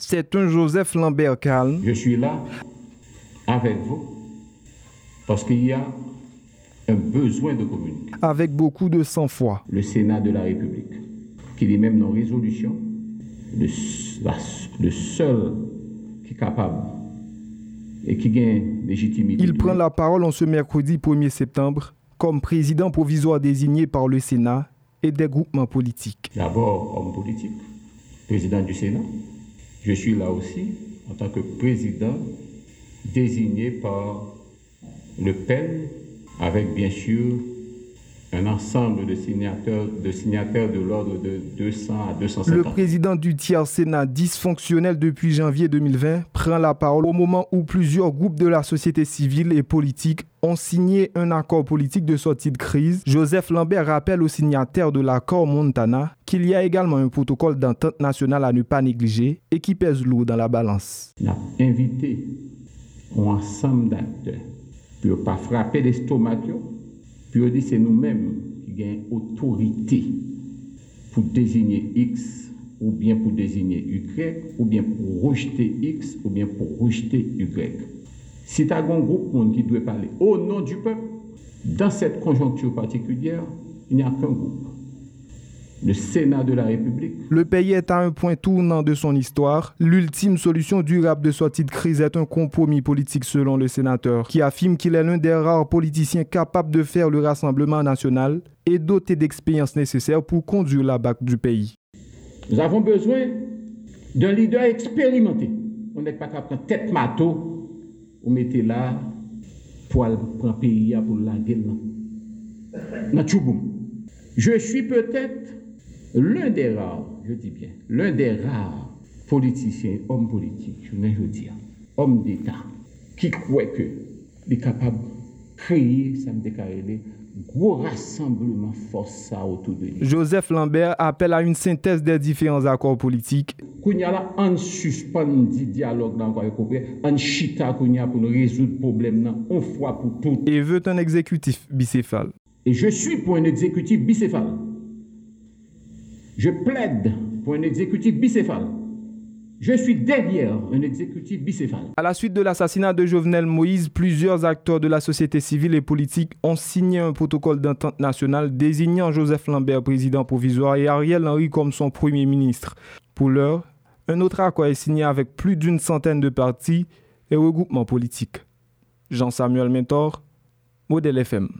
c'est un Joseph Lambert calme. Je suis là avec vous parce qu'il y a un besoin de communiquer. Avec beaucoup de sang-froid. Le Sénat de la République, qui est même dans résolution, le, le seul qui est capable et qui gagne légitimité. Il prend la parole en ce mercredi 1er septembre comme président provisoire désigné par le Sénat et des groupements politiques. D'abord homme politique, président du Sénat. Je suis là aussi en tant que président désigné par le PEN avec bien sûr un ensemble de signataires de, signataires de l'ordre de 200 à 250. Le président du tiers Sénat dysfonctionnel depuis janvier 2020 prend la parole au moment où plusieurs groupes de la société civile et politique ont signé un accord politique de sortie de crise. Joseph Lambert rappelle aux signataires de l'accord Montana qu'il y a également un protocole d'entente nationale à ne pas négliger et qui pèse lourd dans la balance. On a invité un ensemble d'acteurs pour pas frapper l'estomac puis on dit c'est nous-mêmes qui avons autorité pour désigner X ou bien pour désigner Y ou bien pour rejeter X ou bien pour rejeter Y. Si tu as un groupe qui doit parler au nom du peuple, dans cette conjoncture particulière, il n'y a qu'un groupe le Sénat de la République. Le pays est à un point tournant de son histoire. L'ultime solution durable de sortie de crise est un compromis politique selon le sénateur, qui affirme qu'il est l'un des rares politiciens capables de faire le Rassemblement national et doté d'expérience nécessaire pour conduire la BAC du pays. Nous avons besoin d'un leader expérimenté. On n'est pas capable de tête mato, ou mettez là pour prendre pays pour la gueule. Je suis peut-être l'un des rares, je dis bien, l'un des rares politiciens, hommes politiques, je veux dire, hommes d'État, qui croient que est capable de créer, ça me déclaré, gros rassemblement force autour de lui. Joseph Lambert appelle à une synthèse des différents accords politiques. Qu'on y a là, on suspend le dialogue dans on chita qu'on y a pour résoudre le problème, une fois pour toutes. Et veut un exécutif bicéphale. Et je suis pour un exécutif bicéphale. Je plaide pour un exécutif bicéphale. Je suis derrière un exécutif bicéphale. À la suite de l'assassinat de Jovenel Moïse, plusieurs acteurs de la société civile et politique ont signé un protocole d'entente nationale désignant Joseph Lambert président provisoire et Ariel Henry comme son premier ministre. Pour l'heure, un autre accord est signé avec plus d'une centaine de partis et regroupements politiques. Jean-Samuel Mentor, Modèle FM.